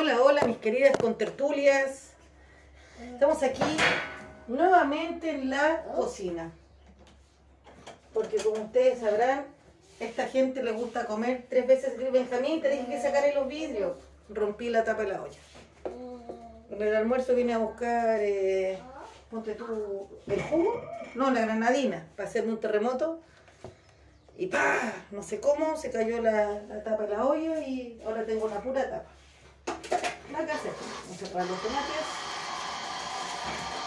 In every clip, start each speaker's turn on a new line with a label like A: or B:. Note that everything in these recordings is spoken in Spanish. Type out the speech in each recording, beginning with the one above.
A: Hola, hola, mis queridas contertulias. Estamos aquí nuevamente en la cocina. Porque como ustedes sabrán, esta gente le gusta comer tres veces. Benjamín, te dije que sacaré los vidrios. Rompí la tapa de la olla. En el almuerzo vine a buscar, eh, ponte tú, el jugo, no, la granadina, para hacerme un terremoto. Y pa, no sé cómo, se cayó la, la tapa de la olla y ahora tengo una pura tapa. Que hacer. Vamos a separar los tomates.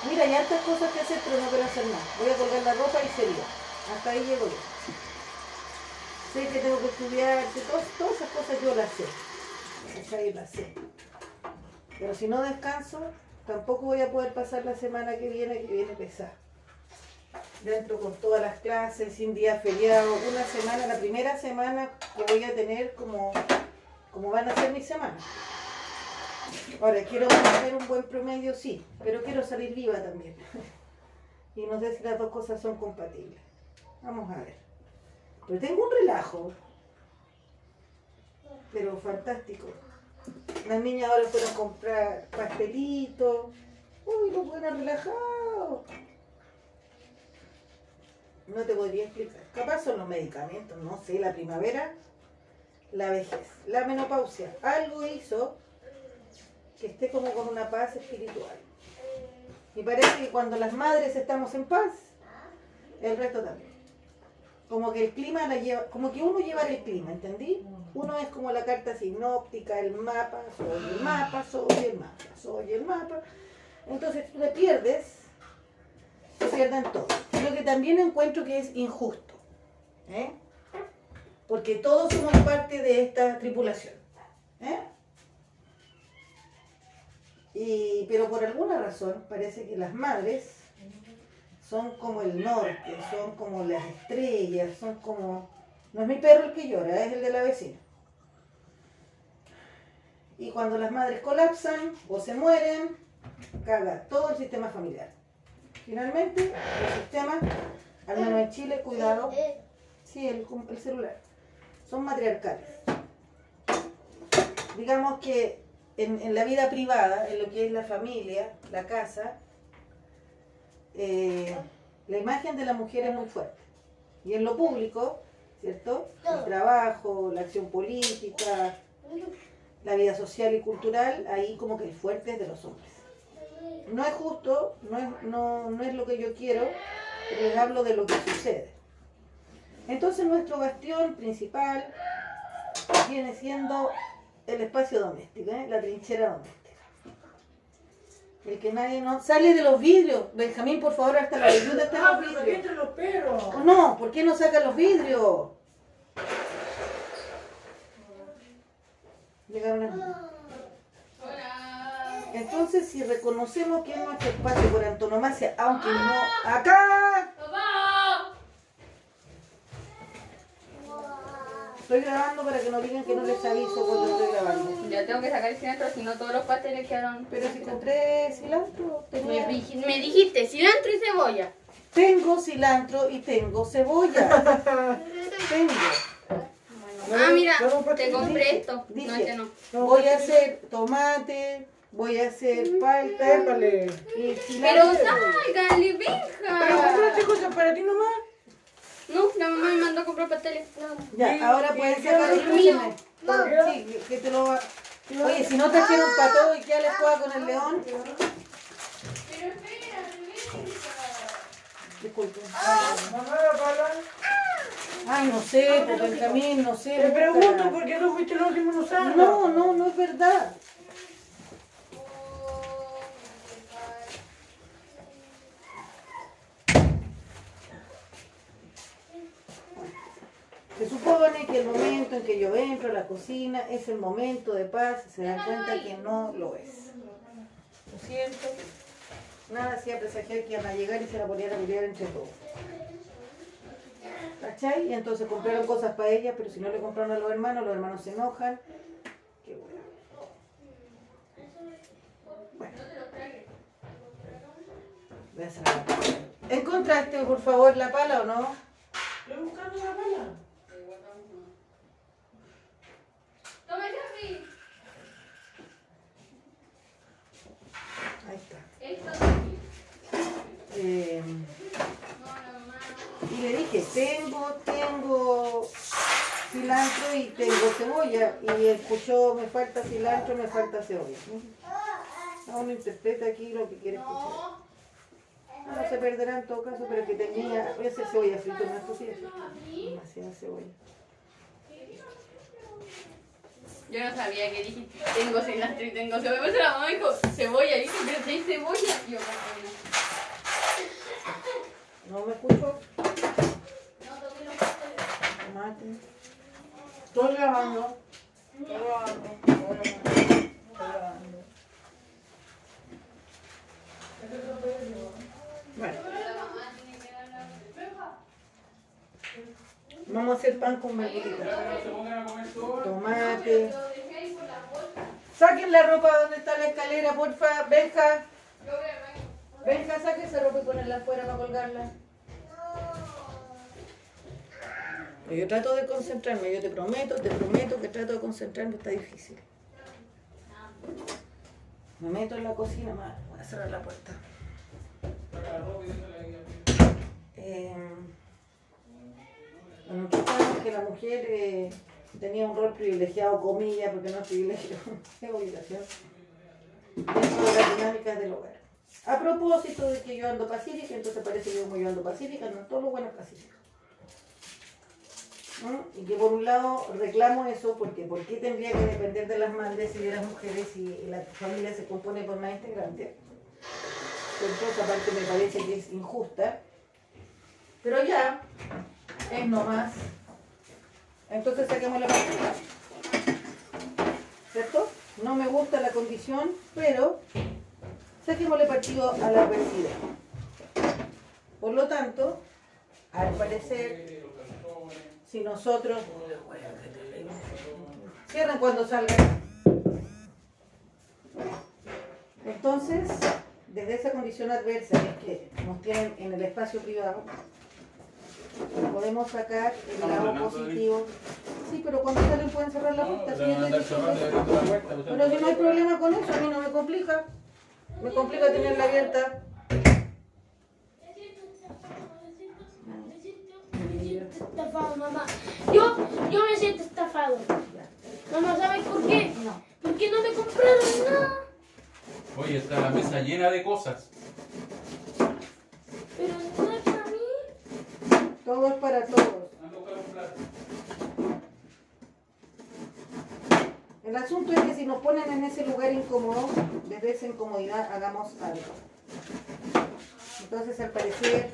A: Mira, hay hartas cosas que hacer, pero no quiero hacer nada. Voy a colgar la ropa y sería. Hasta ahí llego yo. Sé que tengo que estudiar, que todas, todas esas cosas yo las sé. Esas ahí las sé. Pero si no descanso, tampoco voy a poder pasar la semana que viene, que viene pesada. Dentro con todas las clases, sin día feriado, una semana, la primera semana que voy a tener como, como van a ser mis semanas. Ahora, quiero tener un buen promedio, sí, pero quiero salir viva también. Y no sé si las dos cosas son compatibles. Vamos a ver. Pero tengo un relajo. Pero fantástico. Las niñas ahora fueron a comprar pastelitos. Uy, los buenos relajados. No te podría explicar. Capaz son los medicamentos, no sé, la primavera, la vejez, la menopausia. Algo hizo que esté como con una paz espiritual. Y parece que cuando las madres estamos en paz, el resto también. Como que el clima la lleva, como que uno lleva el clima, ¿entendí? Uno es como la carta sinóptica, el mapa, soy el mapa, soy el mapa, soy el mapa. Entonces tú te pierdes, se pierden todo. Lo que también encuentro que es injusto. ¿eh? Porque todos somos parte de esta tripulación. ¿eh? Y, pero por alguna razón parece que las madres son como el norte, son como las estrellas, son como... No es mi perro el que llora, es el de la vecina. Y cuando las madres colapsan o se mueren, caga todo el sistema familiar. Finalmente, el sistema, al menos en Chile, cuidado, sí, el, el celular, son matriarcales. Digamos que en, en, la vida privada, en lo que es la familia, la casa, eh, la imagen de la mujer es muy fuerte. Y en lo público, ¿cierto? El trabajo, la acción política, la vida social y cultural, ahí como que el fuerte es de los hombres. No es justo, no es, no, no es lo que yo quiero, pero les hablo de lo que sucede. Entonces nuestro bastión principal viene siendo el espacio doméstico, ¿eh? la trinchera doméstica. El que nadie no sale de los vidrios. Benjamín, por favor, hasta la ayuda de
B: Ah,
A: los
B: pero
A: vidrios.
B: entre los perros.
A: ¿O no? ¿Por qué no sacan los vidrios? Llegaron a- Entonces, si reconocemos que es nuestro espacio por antonomasia, aunque no acá, estoy grabando para que no digan que no les aviso cuando estoy grabando.
C: Ya tengo que sacar el cilantro, si no todos los pasteles quedaron.
A: Pero si compré cilantro,
C: Me,
A: tenía-
C: dij- me dijiste cilantro y cebolla.
A: tengo cilantro y tengo cebolla. tengo.
C: Ah, mira,
B: Pero un
C: te compré esto. No, este no.
A: voy a hacer tomate, voy a hacer palta
B: Épale.
C: Pero sálgale,
B: Pero
C: venja.
B: compraste cosas para ti nomás.
C: No, la mamá me mandó a comprar pasteles.
A: Ya,
B: Y-
A: ahora
B: queda
A: sacar el
B: el
A: mío. Sí, que- te lo va- Oye, si no trajeron para todo y que les juega con el león. Disculpe.
B: Mamá, para.
A: Ay, no sé, pues Benjamín, no sé.
B: Te pregunto por qué no fuiste el último en usarla.
A: No, no, no es verdad. Se el momento en que yo entro a la cocina es el momento de paz, se dan cuenta que no lo es. Lo siento. Nada hacía presagiar que iban a llegar y se la ponían a pelear entre todos. ¿Cachai? Y entonces compraron cosas para ella, pero si no le compraron a los hermanos, los hermanos se enojan. Qué bueno. Bueno. Voy a pala. ¿Encontraste, por favor, la pala o no?
B: Estoy buscando la pala.
C: Eh, y le dije,
A: tengo, tengo cilantro y tengo cebolla. Y escuchó, me falta cilantro, me falta cebolla. No, uno interpreta aquí lo que quiere escuchar. No, se perderá en todo caso, pero que tenía, a veces cebolla frito, no es posible. Demasiada cebolla.
C: Yo no sabía que dije, tengo cilantro y tengo cebolla. Pero la mamá dijo, cebolla, y dije, pero tenés cebolla. Y yo, no.
A: ¿No me escucho? Tomate.
B: Estoy lavando. Estoy lavando. Estoy lavando. Estoy.
A: Bueno. Vamos a hacer pan con verduritas. Tomate. Saquen la ropa donde está la escalera, porfa. Benja. Benja, saque esa ropa y ponerla afuera para colgarla. Yo trato de concentrarme, yo te prometo, te prometo que trato de concentrarme, está difícil. Me meto en la cocina, voy a cerrar la puerta. Eh, bueno, que la mujer eh, tenía un rol privilegiado, comillas, porque no es privilegio, es obligación, dentro de las dinámicas del hogar. A propósito de que yo ando pacífica, entonces parece que yo ando pacífica, no todo lo bueno es pacífico. ¿Mm? Y que por un lado reclamo eso, porque ¿por qué tendría que depender de las madres y de las mujeres si la familia se compone por más integrantes? Por otra parte me parece que es injusta. Pero ya, es nomás. Entonces saquemos la partida. ¿Cierto? No me gusta la condición, pero saquémosle partido a la adversidad. Por lo tanto, al parecer, si nosotros... Cierren cuando salgan. Entonces, desde esa condición adversa que es que nos tienen en el espacio privado, podemos sacar el lado positivo. Sí, pero cuando salen pueden cerrar la puerta. diciendo. Pero si no hay problema con eso, a mí no me complica. Me complica tenerla abierta.
D: estafado, mamá. Yo, yo me siento estafado. Mamá, ¿sabes por qué?
A: No.
D: Porque no me compraron nada.
E: Oye, está la mesa llena de cosas.
D: Pero no es para mí.
A: Todo es para todos.
E: Ando a buscar un plato.
A: El asunto es que si nos ponen en ese lugar incómodo, desde esa incomodidad hagamos algo. Entonces, al parecer,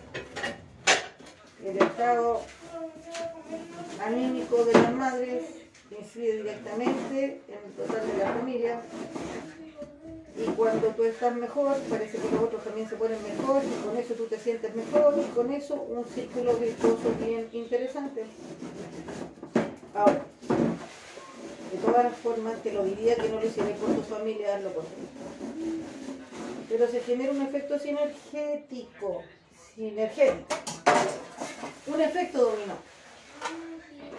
A: el estado anímico de las madres incide directamente en el total de la familia. Y cuando tú estás mejor, parece que los otros también se ponen mejor, y con eso tú te sientes mejor, y con eso un círculo virtuoso bien interesante. Ahora, de todas las formas, te lo diría que no lo hicieras por tu familia, hazlo por. Pero se genera un efecto sinergético, sinergético, un efecto dominó.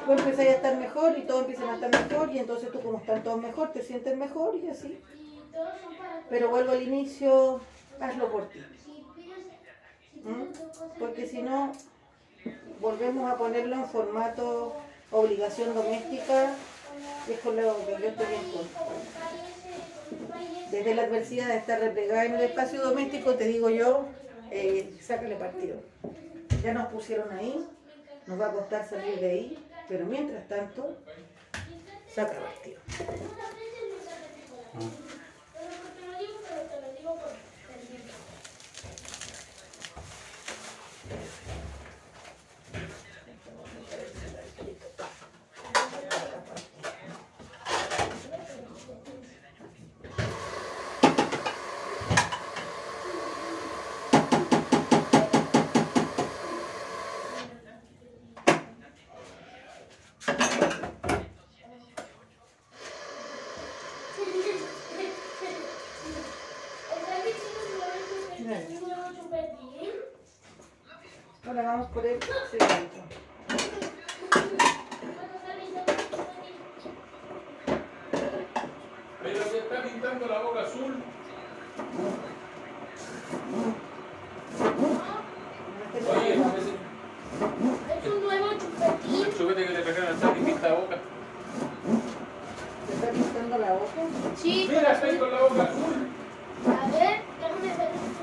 A: Tú empiezas a estar mejor y todos empiezan a estar mejor y entonces tú como están todos mejor, te sientes mejor y así. Pero vuelvo al inicio, hazlo por ti. ¿Mm? Porque si no, volvemos a ponerlo en formato obligación doméstica, es con lo que yo estoy en contra. Desde la adversidad de estar replegada en el espacio doméstico, te digo yo, eh, sácale partido. Ya nos pusieron ahí, nos va a costar salir de ahí, pero mientras tanto, saca partido. Ahora vamos por el cilantro.
E: Pero se está pintando la boca azul. Oye, a veces-
A: la boca?
D: Sí.
E: Mira, estoy con la boca azul.
D: A ver, déjame ver.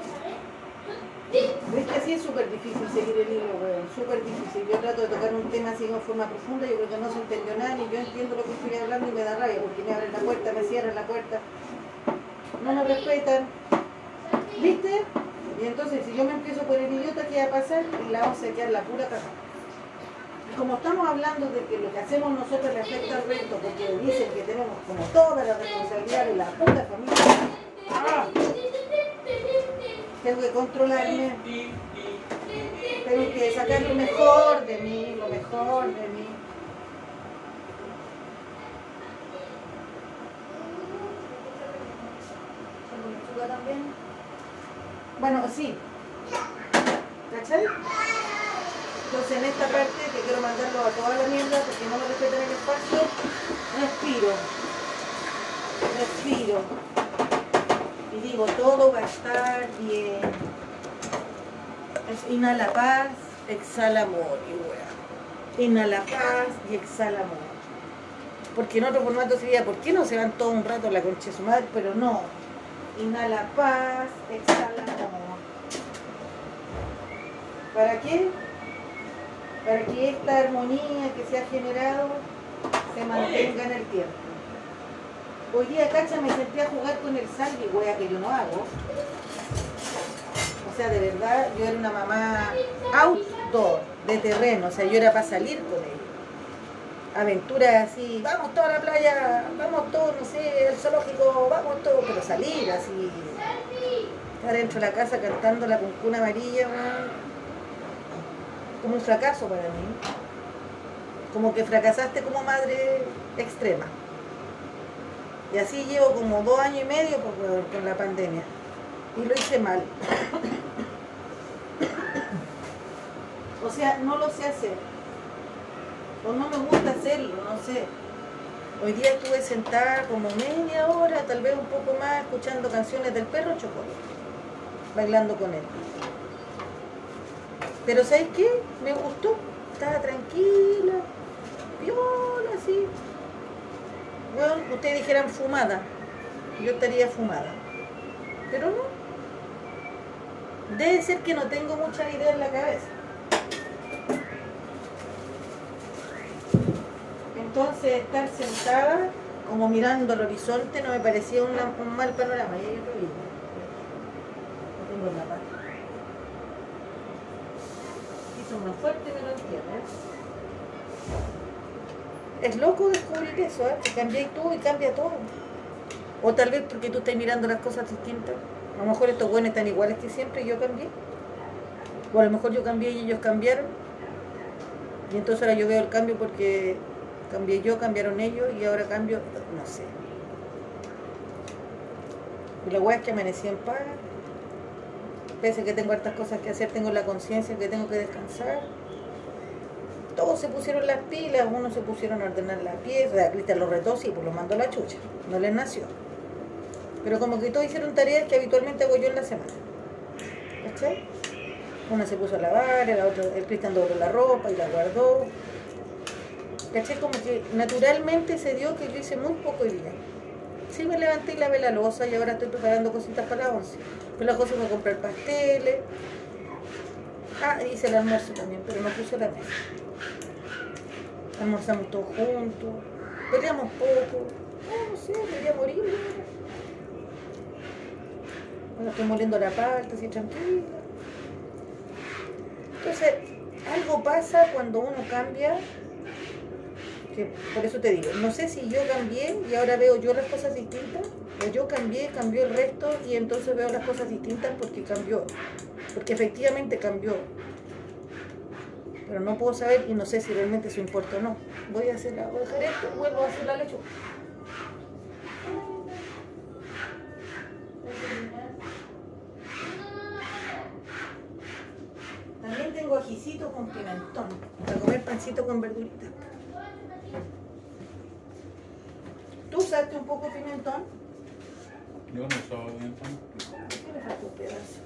A: Es que así es súper difícil seguir el hilo, weón. Súper difícil. Yo trato de tocar un tema así de forma profunda. Yo creo que no se entendió nada, ni yo entiendo lo que estoy hablando y me da rabia porque me abren la puerta, me cierran la puerta. No me respetan. ¿Viste? Y entonces, si yo me empiezo por el idiota, ¿qué va a pasar? Y la vamos a quedar la pura. Y como estamos hablando de que lo que hacemos nosotros le afecta al resto, porque dicen que tenemos como toda la responsabilidad de la puta familia, tengo que controlarme. Tengo que sacar lo mejor de mí, lo mejor de mí. ¿Con lechuga también? Bueno, sí. ¿Cachai? Entonces en esta parte que quiero mandarlo a toda la mierda porque no me respetan el espacio, respiro. Respiro. Y digo, todo va a estar bien. Inhala paz, exhala amor. Inhala paz y exhala amor. Porque en otro formato sería, ¿por qué no se van todo un rato la concha de su madre? Pero no. Inhala paz, exhala amor. ¿Para qué? Para que esta armonía que se ha generado se mantenga en el tiempo. Hoy día, cacha, me senté a jugar con el sal y wea que yo no hago. O sea, de verdad, yo era una mamá outdoor, de terreno, o sea, yo era para salir con ella. Aventuras así, vamos toda la playa, vamos todos, no sé, el zoológico, vamos todos, pero salir así. Estar dentro de la casa cantando la cuncuna amarilla, como un fracaso para mí. Como que fracasaste como madre extrema. Y así llevo como dos años y medio por la pandemia. Y lo hice mal. O sea, no lo sé hacer. O no me gusta hacerlo, no sé. Hoy día estuve sentada como media hora, tal vez un poco más, escuchando canciones del perro Chocolate, bailando con él. Pero ¿sabes qué? Me gustó. Estaba tranquila, viola, así. Bueno, ustedes dijeran fumada. Yo estaría fumada. Pero no. Debe ser que no tengo mucha idea en la cabeza. Entonces estar sentada como mirando al horizonte no me parecía un mal panorama. Y hay otro video. No tengo la pata. Hizo más fuerte me lo. Es loco descubrir eso, ¿eh? que cambiáis tú y cambia todo. O tal vez porque tú estás mirando las cosas distintas. A lo mejor estos buenos están iguales que siempre y yo cambié. O a lo mejor yo cambié y ellos cambiaron. Y entonces ahora yo veo el cambio porque cambié yo, cambiaron ellos y ahora cambio, no sé. Y la weá es que amanecí en paz. Pese a que tengo hartas cosas que hacer, tengo la conciencia que tengo que descansar. Todos se pusieron las pilas, unos se pusieron a ordenar la pieza, Cristian lo retó, sí, pues lo mandó a la chucha, no les nació. Pero como que todos hicieron tareas que habitualmente hago yo en la semana. ¿Cachai? Una se puso a lavar, la otra, el Cristian dobló la ropa y la guardó. ¿Cachai? Como que naturalmente se dio que yo hice muy poco hoy día. Sí me levanté y lavé la losa y ahora estoy preparando cositas para la once. Pero la cosa fue comprar pasteles. Ah, hice el almuerzo también, pero no puse la mesa. Almorzamos todos juntos. Peleamos poco. No, no sé, quería morir. Bueno, estoy moliendo la palta, así tranquila. Entonces, algo pasa cuando uno cambia por eso te digo, no sé si yo cambié y ahora veo yo las cosas distintas, o yo cambié, cambió el resto y entonces veo las cosas distintas porque cambió, porque efectivamente cambió. Pero no puedo saber y no sé si realmente eso importa o no. Voy a hacer la, voy a dejar esto, vuelvo a hacer la lechuga. También tengo ajicito con pimentón, para comer pancito con verduritas. Usaste un poco de pimentón?
E: Yo no usaba bien.
A: ¿Qué le falta un pedazo?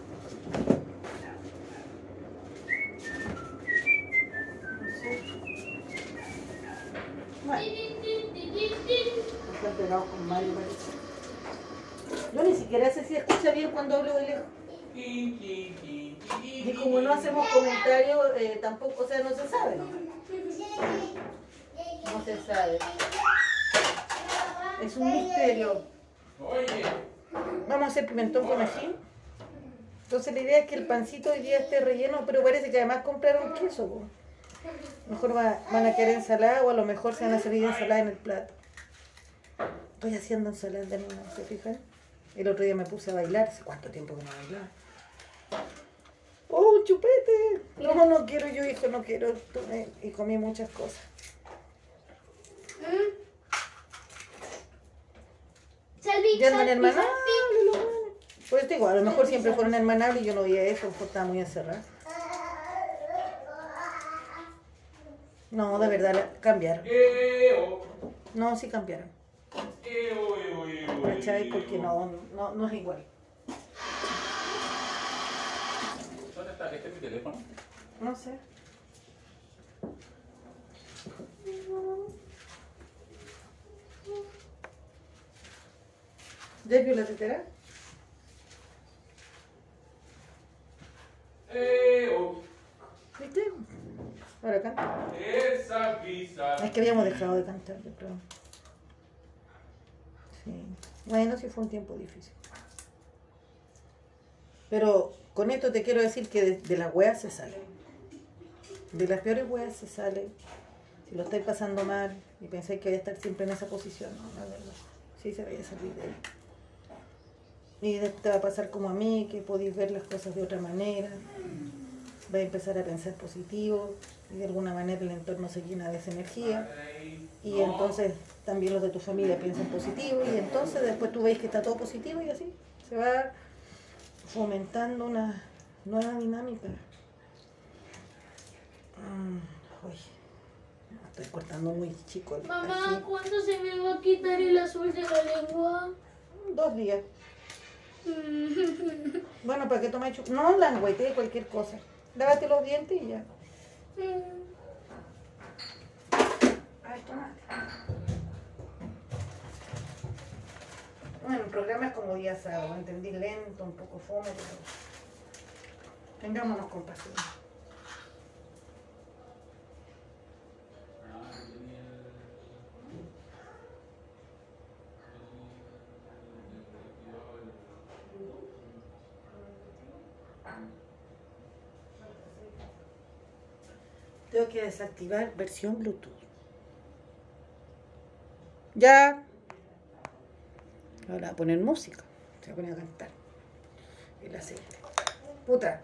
A: No sé. Bueno, me falta pegados con Mario parece. Yo ni siquiera sé si escucha bien cuando hablo de lejos. Y como no hacemos comentarios, eh, tampoco, o sea, no se sabe, ¿no? No se sabe. Es un misterio. Vamos a hacer pimentón con ají. Entonces la idea es que el pancito hoy día esté relleno, pero parece que además compraron queso. po. Mejor va- van a querer ensalada o a lo mejor se van a servir ensalada en el plato. Estoy haciendo ensalada de nuevo, ¿se fijan? El otro día me puse a bailar, hace cuánto tiempo que no bailaba. ¡Oh, chupete! No, no quiero yo, hijo, no quiero. Y comí muchas cosas.
D: Salvi,
A: Ya andan
D: salvi,
A: hermanables
D: salvi.
A: buenos. Pues te digo, a lo mejor siempre fueron hermanables y yo no veía eso, porque estaba muy encerrada. No, de verdad, cambiaron. No, sí cambiaron. ¿Cachai? Porque no, no, no es igual.
E: ¿Dónde está? ¿Este es mi teléfono?
A: No sé. ¿Ya vio la tetera?
E: Eo,
A: ¿Viste? Ahora canta. Es que habíamos dejado de cantar, yo creo. Sí. Bueno, sí fue un tiempo difícil. Pero con esto te quiero decir que de, de las weas se sale. De las peores weas se sale. Si lo estáis pasando mal y pensáis que voy a estar siempre en esa posición, no, la verdad. Sí se vaya a salir de ahí. Y te va a pasar como a mí, que podéis ver las cosas de otra manera. Vais a empezar a pensar positivo y de alguna manera el entorno se llena de esa energía. Y entonces también los de tu familia piensan positivo y entonces después tú veis que está todo positivo y así se va fomentando una nueva dinámica. Mm, uy, me estoy cortando muy chico el
D: Mamá. ¿cuándo se me va a quitar el azul de la lengua?
A: Dos días. Bueno, ¿para qué tomar chup? No, languete, cualquier cosa. Lávate los dientes y ya. Ay, tomate. Bueno, el programa es como día sábado, entendí lento, un poco fome, pero tengámonos compasión. Tengo que desactivar versión Bluetooth. Ya. Ahora a poner música. Se va a poner a cantar. El aceite. Puta.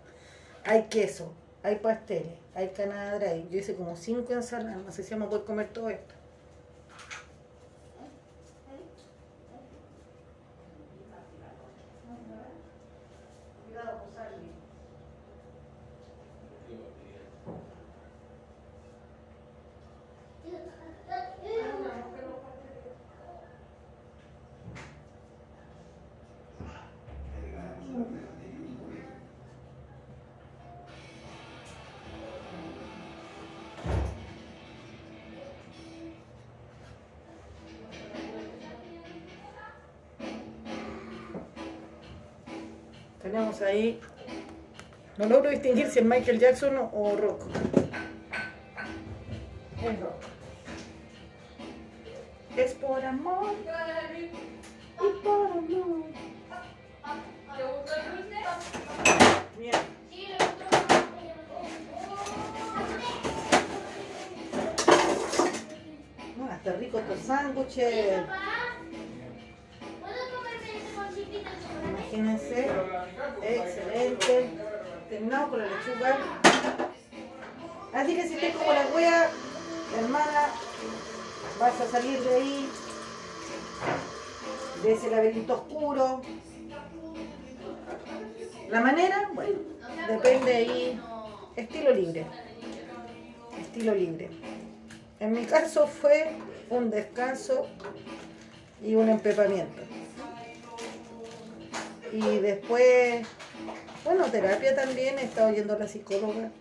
A: Hay queso, hay pasteles, hay canadra. y Yo hice como cinco ensaladas. No sé si vamos a poder comer todo esto. Tenemos ahí. No logro distinguir si es Michael Jackson o- o Rock. Es Rock. Es por amor y por amor. Bien. No, está rico estos sándwiches. Imagínense. Excelente. Terminamos con la lechuga. Así que si estás como la wea, hermana, vas a salir de ahí, de ese laberinto oscuro. La manera, bueno, depende ahí. Estilo libre. Estilo libre. En mi caso fue un descanso y un empepamiento. Y después, bueno, terapia también, he estado yendo a la psicóloga.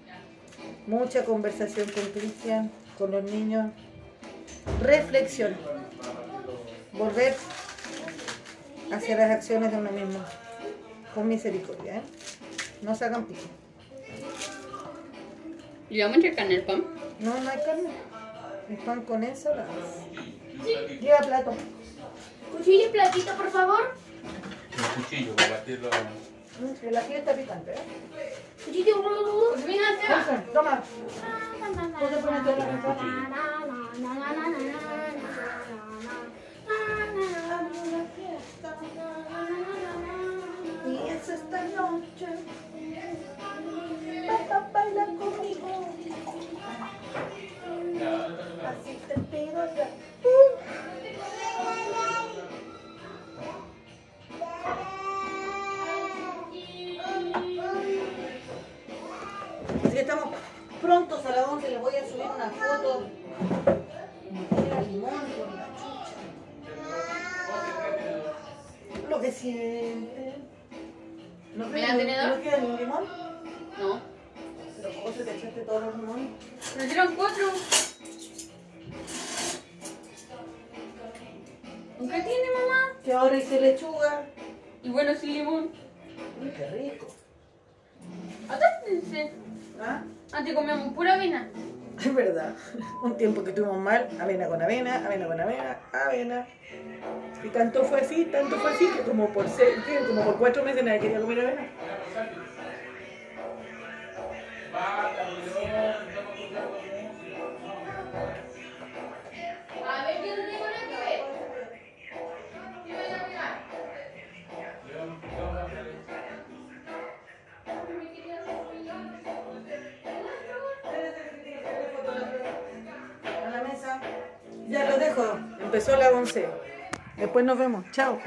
A: Mucha conversación con Cristian, con los niños. Reflexión. volver hacia las acciones de uno mismo. Con misericordia, ¿eh? No se hagan pico.
C: ¿Y vamos a carne al pan?
A: No, no hay carne. Es pan con ensalada. Lleva plato.
D: Cuchillo y platito, por favor.
E: Cuchillo para batirlo.
A: Mm, Que la fiesta picante, ¿eh?
D: Cuchillo.
C: Mira, Seba.
A: José, toma. José, ponete la Y es esta noche. Papá, baila conmigo.
C: Atápense.
A: ¿Ah?
C: Antes comíamos pura avena.
A: Es verdad. Un tiempo que estuvimos mal, avena con avena, avena con avena, avena. Y tanto fue así, tanto fue así, que como por seis, como por cuatro meses nadie quería comer avena.
C: A.
A: Empezó la once. Después nos vemos. Chao.